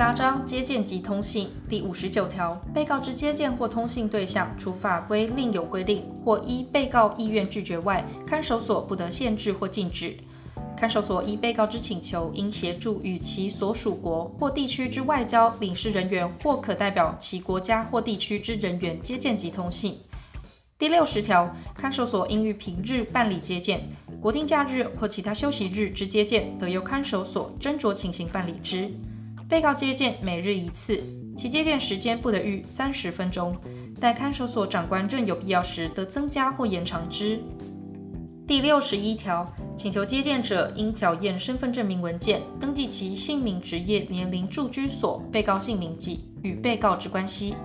八章接见及通信第五十九条，被告之接见或通信对象，除法规另有规定或依被告意愿拒绝外，看守所不得限制或禁止。看守所依被告之请求，应协助与其所属国或地区之外交领事人员或可代表其国家或地区之人员接见及通信。第六十条，看守所应于平日办理接见，国定假日或其他休息日之接见，得由看守所斟酌情形办理之。被告接见每日一次，其接见时间不得逾三十分钟，待看守所长官认有必要时，得增加或延长之。第六十一条，请求接见者应缴验身份证明文件，登记其姓名、职业、年龄、住居所、被告姓名及与被告之关系。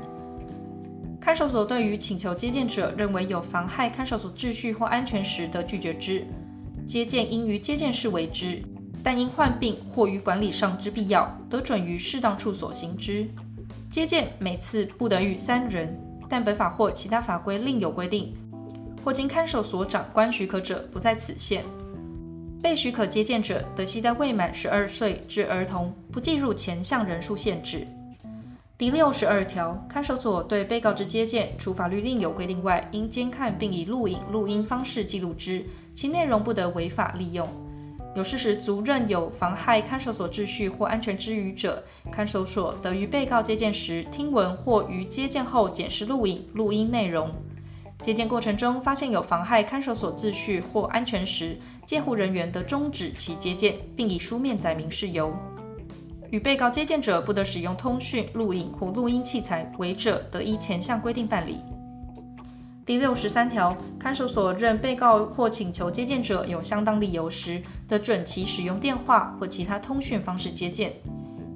看守所对于请求接见者认为有妨害看守所秩序或安全时，得拒绝之。接见应于接见室为之，但因患病或于管理上之必要，得准于适当处所行之。接见每次不得逾三人，但本法或其他法规另有规定，或经看守所长官许可者，不在此限。被许可接见者，得携带未满十二岁之儿童，不计入前项人数限制。第六十二条，看守所对被告之接见，除法律另有规定外，应监看并以录影、录音方式记录之，其内容不得违法利用。有事实足认有妨害看守所秩序或安全之余者，看守所得于被告接见时听闻或于接见后检视录影、录音内容。接见过程中发现有妨害看守所秩序或安全时，监护人员得终止其接见，并以书面载明事由。与被告接见者不得使用通讯、录影或录音器材，违者得依前项规定办理。第六十三条，看守所认被告或请求接见者有相当理由时，得准其使用电话或其他通讯方式接见。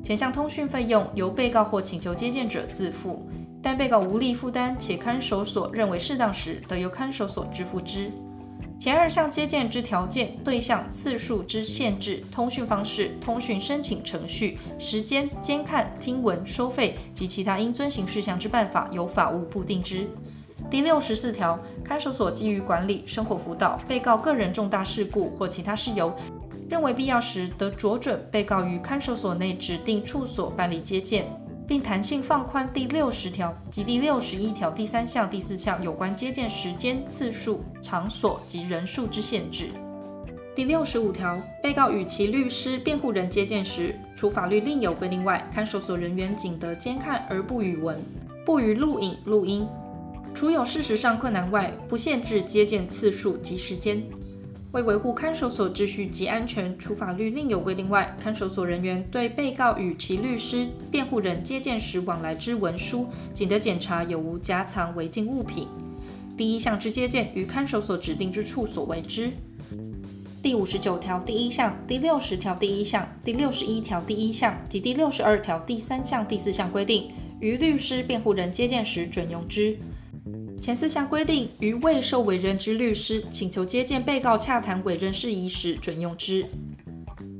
前项通讯费用由被告或请求接见者自负，但被告无力负担且看守所认为适当时，得由看守所支付之。前二项接见之条件、对象、次数之限制、通讯方式、通讯申请程序、时间、监看、听闻、收费及其他应遵行事项之办法，由法务部定之。第六十四条，看守所基于管理、生活辅导被告个人重大事故或其他事由，认为必要时，得酌准被告于看守所内指定处所办理接见。并弹性放宽第六十条及第六十一条第三项、第四项有关接见时间、次数、场所及人数之限制。第六十五条，被告与其律师、辩护人接见时，除法律另有规定外，看守所人员仅得监看而不予闻，不予录影、录音。除有事实上困难外，不限制接见次数及时间。为维护看守所秩序及安全，除法律另有规定外，看守所人员对被告与其律师、辩护人接见时往来之文书，仅得检查有无夹藏违禁物品。第一项之接见，于看守所指定之处所为之。第五十九条第一项、第六十条第一项、第六十一条第一项及第六十二条第三项、第四项规定，于律师、辩护人接见时准用之。前四项规定，于未受委任之律师请求接见被告洽谈委任事宜时准用之。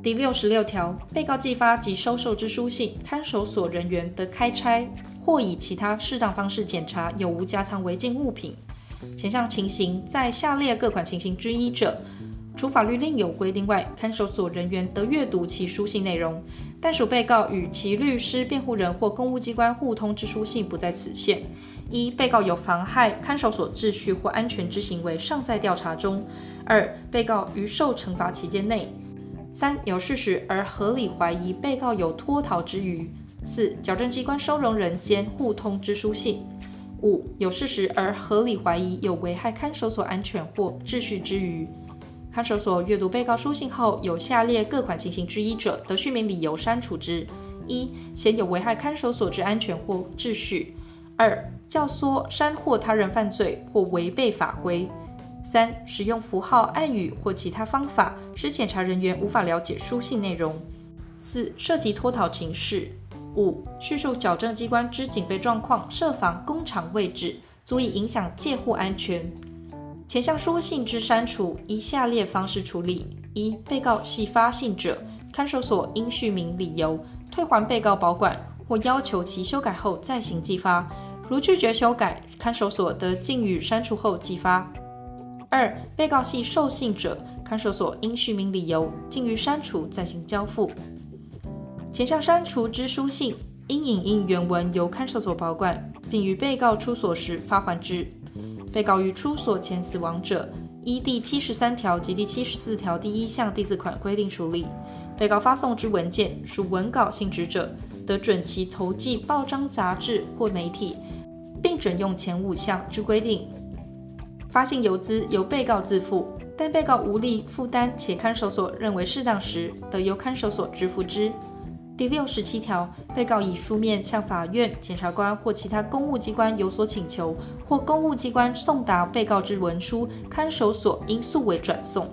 第六十六条，被告寄发及收受之书信，看守所人员得开拆或以其他适当方式检查有无夹藏违禁物品。前项情形在下列各款情形之一者，除法律另有规定外，看守所人员得阅读其书信内容，但属被告与其律师、辩护人或公务机关互通之书信不在此限。一、被告有妨害看守所秩序或安全之行为，尚在调查中；二、被告于受惩罚期间内；三、有事实而合理怀疑被告有脱逃之虞；四、矫正机关收容人间互通之书信；五、有事实而合理怀疑有危害看守所安全或秩序之虞。看守所阅读被告书信后，有下列各款情形之一者，得续名理由删除之：一、嫌有危害看守所之安全或秩序。二、教唆、煽惑他人犯罪或违背法规；三、使用符号、暗语或其他方法，使检查人员无法了解书信内容；四、涉及脱逃情事；五、叙述矫正机关之警备状况、设防、工厂位置，足以影响戒护安全。前项书信之删除，依下列方式处理：一、被告系发信者，看守所应叙明理由，退还被告保管，或要求其修改后再行寄发。如拒绝修改，看守所得禁予删除后寄发。二、被告系受信者，看守所应叙明理由，禁予删除再行交付。前项删除之书信，应影印原文由看守所保管，并于被告出所时发还之。被告于出所前死亡者，依第七十三条及第七十四条第一项第四款规定处理。被告发送之文件属文稿性质者，得准其投寄报章杂志或媒体，准用前五项之规定。发信邮资由被告自负，但被告无力负担且看守所认为适当时，得由看守所支付之。第六十七条，被告以书面向法院、检察官或其他公务机关有所请求，或公务机关送达被告之文书，看守所应速为转送。